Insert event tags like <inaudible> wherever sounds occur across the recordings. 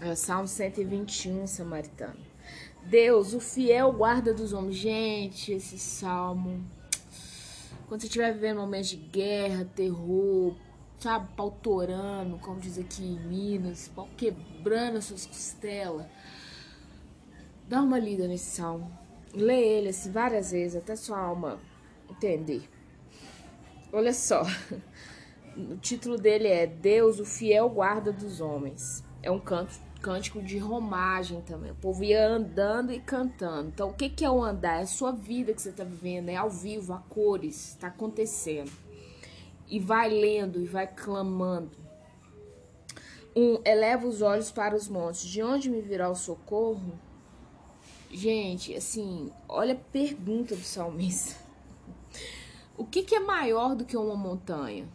É Salmo 121, Samaritano. Deus, o fiel guarda dos homens. Gente, esse salmo. Quando você estiver vivendo momentos de guerra, terror, sabe, pautorando, como diz aqui em Minas, pau quebrando as suas costelas. Dá uma lida nesse salmo. Lê ele assim várias vezes, até sua alma entender. Olha só. <laughs> O título dele é Deus, o fiel guarda dos homens. É um canto, cântico de romagem também. O povo ia andando e cantando. Então, o que, que é o andar? É a sua vida que você está vivendo, é ao vivo, a cores, está acontecendo. E vai lendo e vai clamando. Um, eleva os olhos para os montes. De onde me virá o socorro? Gente, assim, olha a pergunta do salmista. <laughs> O que, que é maior do que uma montanha?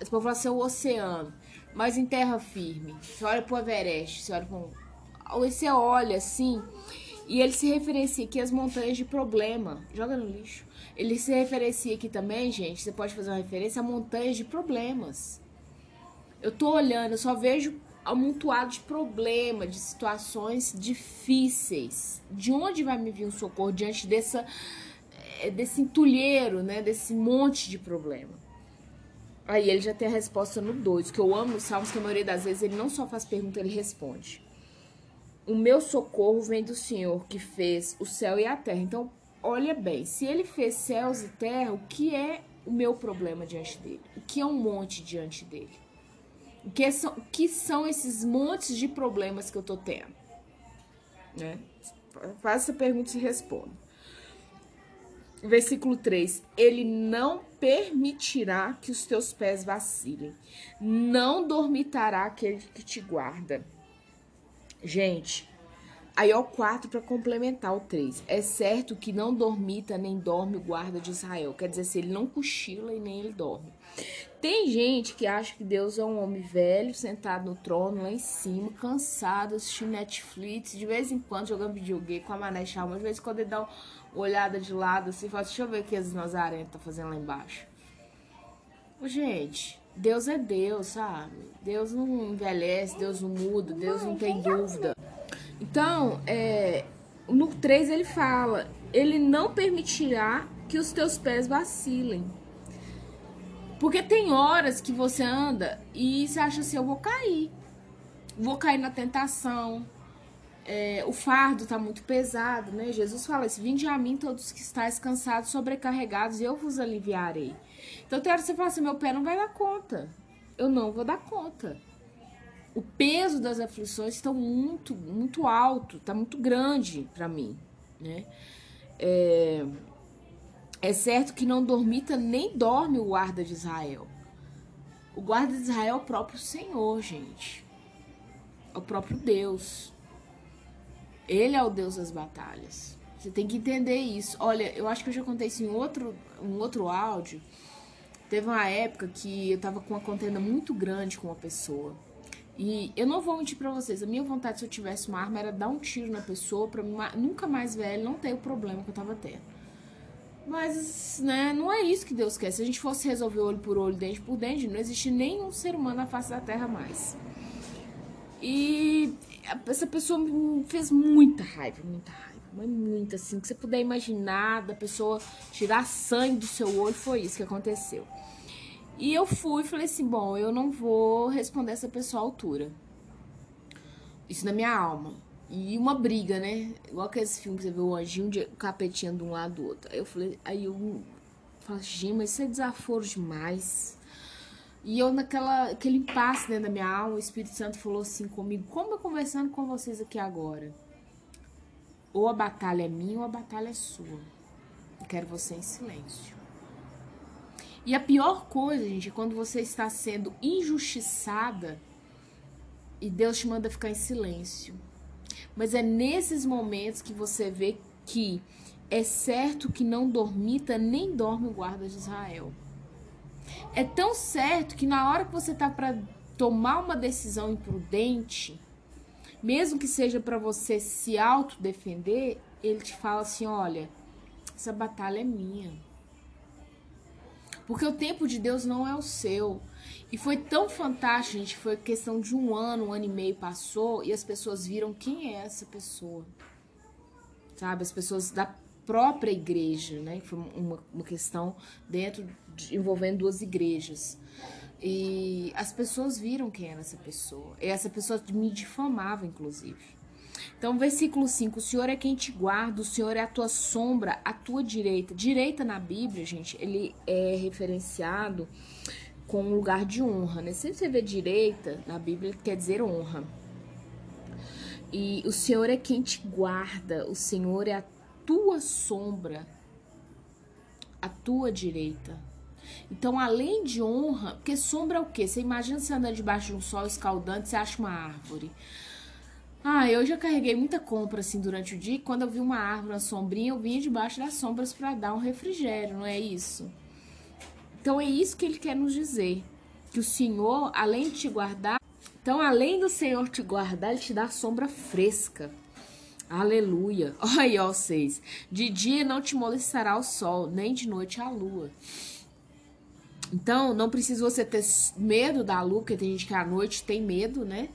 Esse povo fala assim, é o oceano. Mas em terra firme. Você olha pro Everest, você olha pro... Você olha assim, e ele se referencia aqui às montanhas de problema. Joga no lixo. Ele se referencia aqui também, gente, você pode fazer uma referência a montanhas de problemas. Eu tô olhando, eu só vejo amontoado de problema, de situações difíceis. De onde vai me vir o socorro diante dessa, eh, desse entulheiro, né? Desse monte de problema. Aí ele já tem a resposta no 2, que eu amo os salmos, que a maioria das vezes ele não só faz pergunta, ele responde. O meu socorro vem do Senhor que fez o céu e a terra. Então, olha bem, se ele fez céus e terra, o que é o meu problema diante dele? O que é um monte diante dele? O que são, o que são esses montes de problemas que eu tô tendo? Né? Faça essa pergunta e responda. Versículo 3: Ele não permitirá que os teus pés vacilem, não dormitará aquele que te guarda. Gente, aí ó, 4 para complementar o 3. É certo que não dormita nem dorme o guarda de Israel. Quer dizer, se ele não cochila e nem ele dorme. Tem gente que acha que Deus é um homem velho, sentado no trono lá em cima, cansado, assistindo Netflix, de vez em quando jogando videogame com a Mané Chalma, de vez em quando ele dá uma olhada de lado assim, fala, deixa eu ver o que as Nazarenas tá fazendo lá embaixo. Gente, Deus é Deus, sabe? Deus não envelhece, Deus não muda, Deus não tem dúvida. Então, é, no 3 ele fala: Ele não permitirá que os teus pés vacilem. Porque tem horas que você anda e você acha assim: eu vou cair. Vou cair na tentação. É, o fardo tá muito pesado, né? Jesus fala assim: Vinde a mim todos que estáis cansados, sobrecarregados, e eu vos aliviarei. Então tem hora que você fala assim: meu pé não vai dar conta. Eu não vou dar conta. O peso das aflições está muito, muito alto, tá muito grande para mim, né? É, é certo que não dormita nem dorme o guarda de Israel. O guarda de Israel é o próprio Senhor, gente. É o próprio Deus. Ele é o Deus das batalhas. Você tem que entender isso. Olha, eu acho que eu já contei isso em outro, um outro áudio. Teve uma época que eu tava com uma contenda muito grande com uma pessoa. E eu não vou mentir pra vocês, a minha vontade se eu tivesse uma arma era dar um tiro na pessoa pra nunca mais ver ela não ter o problema que eu tava tendo. Mas, né, não é isso que Deus quer. Se a gente fosse resolver olho por olho, dente por dente, não existe nenhum ser humano na face da terra mais. E essa pessoa me fez muita raiva, muita raiva. Mas muita, assim, que você puder imaginar da pessoa tirar sangue do seu olho, foi isso que aconteceu. E eu fui e falei assim: bom, eu não vou responder essa pessoa à altura. Isso na minha alma. E uma briga, né? Igual aqueles filmes que você vê o anjinho, o capetinha de um lado do outro. Aí eu falei, aí eu falei, gente, mas isso é desaforo demais. E eu naquela aquele impasse dentro da minha alma, o Espírito Santo falou assim comigo, como eu conversando com vocês aqui agora. Ou a batalha é minha ou a batalha é sua. Eu quero você em silêncio. E a pior coisa, gente, é quando você está sendo injustiçada e Deus te manda ficar em silêncio. Mas é nesses momentos que você vê que é certo que não dormita nem dorme o guarda de Israel. É tão certo que na hora que você tá para tomar uma decisão imprudente, mesmo que seja para você se autodefender, ele te fala assim: olha, essa batalha é minha. Porque o tempo de Deus não é o seu. E foi tão fantástico, gente. Foi questão de um ano, um ano e meio passou e as pessoas viram quem é essa pessoa. Sabe? As pessoas da própria igreja, né? Foi uma, uma questão dentro de, envolvendo duas igrejas. E as pessoas viram quem era essa pessoa. E essa pessoa me difamava, inclusive. Então, versículo 5: O Senhor é quem te guarda, o Senhor é a tua sombra, a tua direita. Direita na Bíblia, gente, ele é referenciado com um lugar de honra, né? Se você vê direita na Bíblia, quer dizer honra. E o Senhor é quem te guarda, o Senhor é a tua sombra, a tua direita. Então, além de honra, porque sombra é o quê? Você imagina você andando debaixo de um sol escaldante, você acha uma árvore. Ah, eu já carreguei muita compra assim durante o dia. quando eu vi uma árvore, uma sombrinha, eu vinha debaixo das sombras para dar um refrigério, não é isso? Então é isso que ele quer nos dizer. Que o Senhor, além de te guardar, então além do Senhor te guardar, ele te dá sombra fresca. Aleluia. <laughs> Olha aí, ó, seis. De dia não te molestará o sol, nem de noite a lua. Então, não precisa você ter medo da lua, porque tem gente que à noite tem medo, né?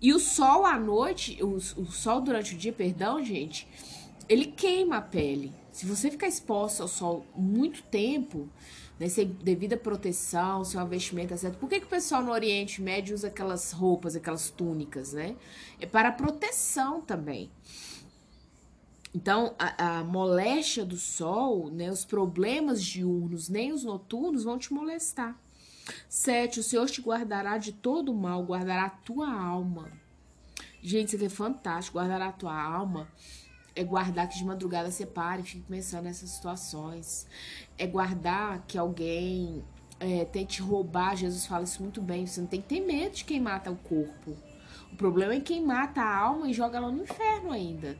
E o sol à noite, o, o sol durante o dia, perdão, gente, ele queima a pele. Se você ficar exposto ao sol muito tempo, né, sem devida proteção, seu vestimenta certo. Por que, que o pessoal no Oriente Médio usa aquelas roupas, aquelas túnicas, né? É para proteção também. Então, a, a, moléstia do sol, né, os problemas diurnos, nem os noturnos vão te molestar. Sete, o Senhor te guardará de todo mal, guardará a tua alma. Gente, isso aqui é fantástico. Guardará a tua alma é guardar que de madrugada você pare e fique pensando nessas situações. É guardar que alguém é, tente roubar. Jesus fala isso muito bem. Você não tem que ter medo de quem mata o corpo. O problema é quem mata a alma e joga ela no inferno ainda.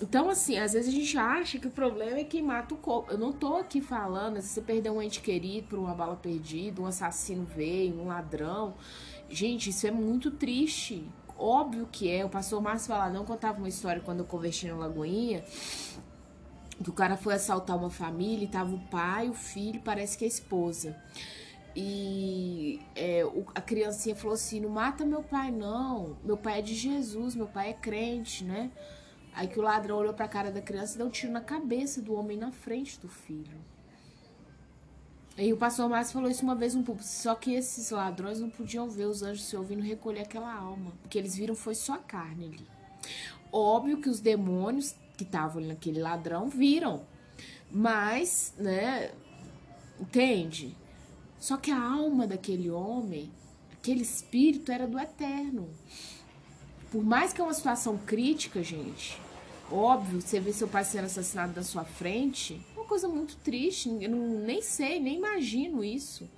Então, assim, às vezes a gente acha que o problema é quem mata o corpo. Eu não tô aqui falando, se você perdeu um ente querido por uma bala perdida, um assassino veio, um ladrão. Gente, isso é muito triste. Óbvio que é. O pastor Márcio Valadão contava uma história quando eu converti no Lagoinha. Que o cara foi assaltar uma família e tava o pai, o filho, parece que a esposa. E é, o, a criancinha falou assim: Não mata meu pai, não. Meu pai é de Jesus, meu pai é crente, né? Aí que o ladrão olhou para a cara da criança e deu um tiro na cabeça do homem na frente do filho. Aí o pastor Márcio falou isso uma vez um público, só que esses ladrões não podiam ver os anjos se ouvindo recolher aquela alma. O que eles viram foi só a carne ali. Óbvio que os demônios que estavam naquele ladrão viram. Mas, né, entende? Só que a alma daquele homem, aquele espírito era do eterno. Por mais que é uma situação crítica, gente, óbvio, você vê seu pai sendo assassinado na sua frente, é uma coisa muito triste. Eu não, nem sei, nem imagino isso.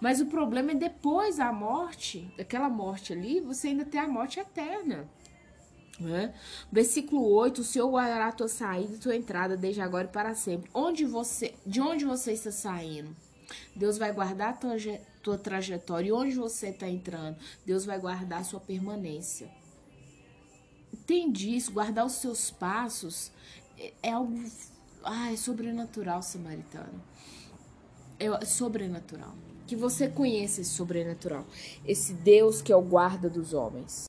Mas o problema é depois da morte, daquela morte ali, você ainda tem a morte eterna. Né? Versículo 8: O Senhor guardará a tua saída e tua entrada desde agora e para sempre. Onde você, de onde você está saindo? Deus vai guardar a tua, tua trajetória. E onde você está entrando? Deus vai guardar a sua permanência. Entende isso? Guardar os seus passos é, é algo. Ah, é sobrenatural, samaritano. É sobrenatural. Que você conheça esse sobrenatural. Esse Deus que é o guarda dos homens.